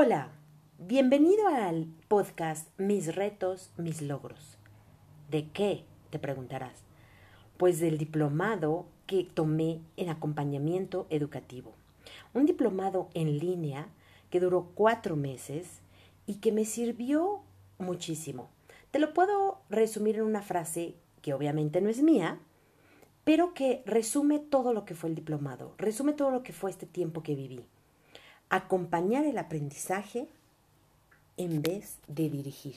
Hola, bienvenido al podcast Mis retos, mis logros. ¿De qué? te preguntarás. Pues del diplomado que tomé en acompañamiento educativo. Un diplomado en línea que duró cuatro meses y que me sirvió muchísimo. Te lo puedo resumir en una frase que obviamente no es mía, pero que resume todo lo que fue el diplomado, resume todo lo que fue este tiempo que viví acompañar el aprendizaje en vez de dirigir,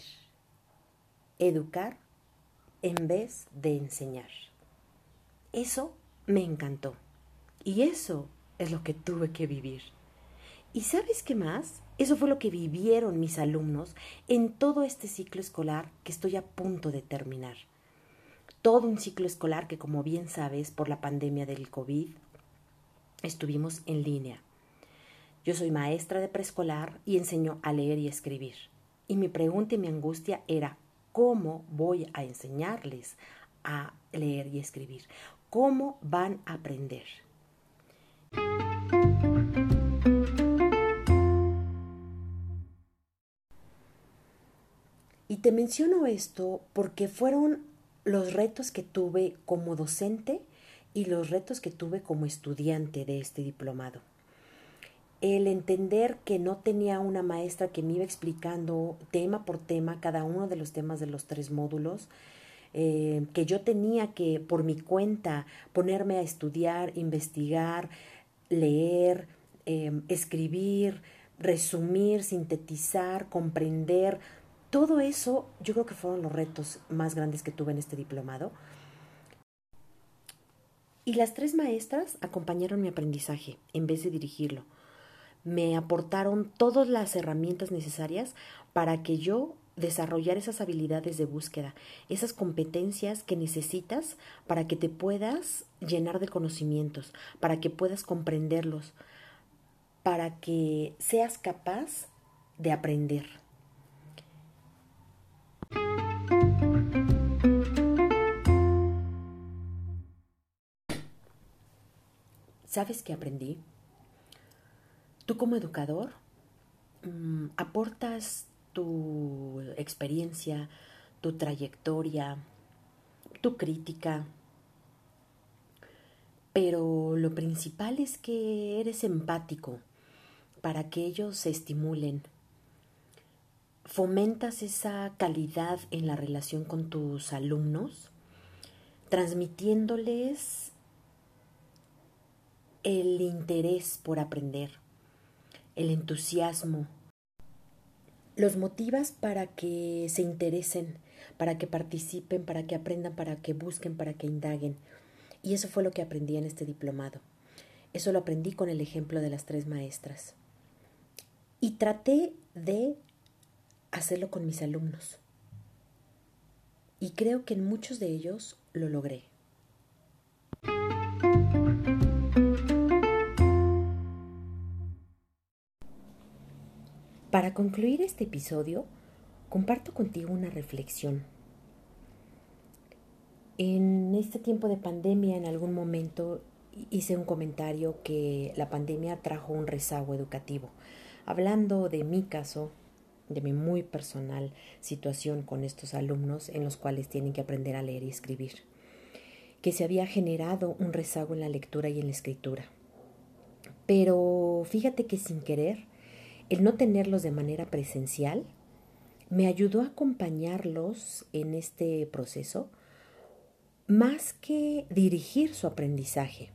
educar en vez de enseñar. Eso me encantó y eso es lo que tuve que vivir. ¿Y sabes qué más? Eso fue lo que vivieron mis alumnos en todo este ciclo escolar que estoy a punto de terminar. Todo un ciclo escolar que, como bien sabes, por la pandemia del COVID, estuvimos en línea. Yo soy maestra de preescolar y enseño a leer y escribir. Y mi pregunta y mi angustia era, ¿cómo voy a enseñarles a leer y escribir? ¿Cómo van a aprender? Y te menciono esto porque fueron los retos que tuve como docente y los retos que tuve como estudiante de este diplomado el entender que no tenía una maestra que me iba explicando tema por tema cada uno de los temas de los tres módulos, eh, que yo tenía que por mi cuenta ponerme a estudiar, investigar, leer, em, escribir, resumir, sintetizar, comprender, todo eso yo creo que fueron los retos más grandes que tuve en este diplomado. Y las tres maestras acompañaron mi aprendizaje en vez de dirigirlo me aportaron todas las herramientas necesarias para que yo desarrollar esas habilidades de búsqueda, esas competencias que necesitas para que te puedas llenar de conocimientos, para que puedas comprenderlos, para que seas capaz de aprender. ¿Sabes qué aprendí? Tú como educador mm, aportas tu experiencia, tu trayectoria, tu crítica, pero lo principal es que eres empático para que ellos se estimulen. Fomentas esa calidad en la relación con tus alumnos, transmitiéndoles el interés por aprender el entusiasmo. Los motivas para que se interesen, para que participen, para que aprendan, para que busquen, para que indaguen. Y eso fue lo que aprendí en este diplomado. Eso lo aprendí con el ejemplo de las tres maestras. Y traté de hacerlo con mis alumnos. Y creo que en muchos de ellos lo logré. Para concluir este episodio, comparto contigo una reflexión. En este tiempo de pandemia, en algún momento hice un comentario que la pandemia trajo un rezago educativo, hablando de mi caso, de mi muy personal situación con estos alumnos en los cuales tienen que aprender a leer y escribir, que se había generado un rezago en la lectura y en la escritura. Pero fíjate que sin querer, el no tenerlos de manera presencial me ayudó a acompañarlos en este proceso más que dirigir su aprendizaje,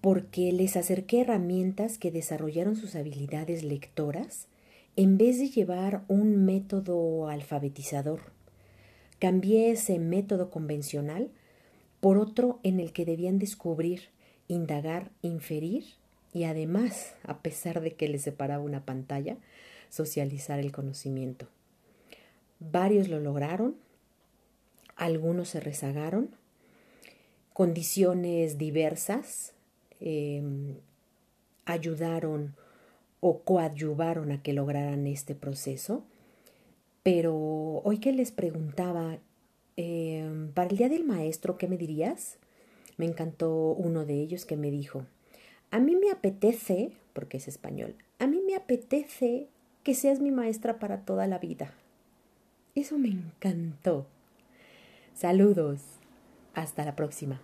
porque les acerqué herramientas que desarrollaron sus habilidades lectoras en vez de llevar un método alfabetizador. Cambié ese método convencional por otro en el que debían descubrir, indagar, inferir y además, a pesar de que les separaba una pantalla, socializar el conocimiento. Varios lo lograron, algunos se rezagaron, condiciones diversas em, ayudaron o coadyuvaron a que lograran este proceso. Pero hoy que les preguntaba, em, para el Día del Maestro, ¿qué me dirías? Me encantó uno de ellos que me dijo, a mí me apetece porque es español. A mí me apetece que seas mi maestra para toda la vida. Eso me encantó. Saludos. Hasta la próxima.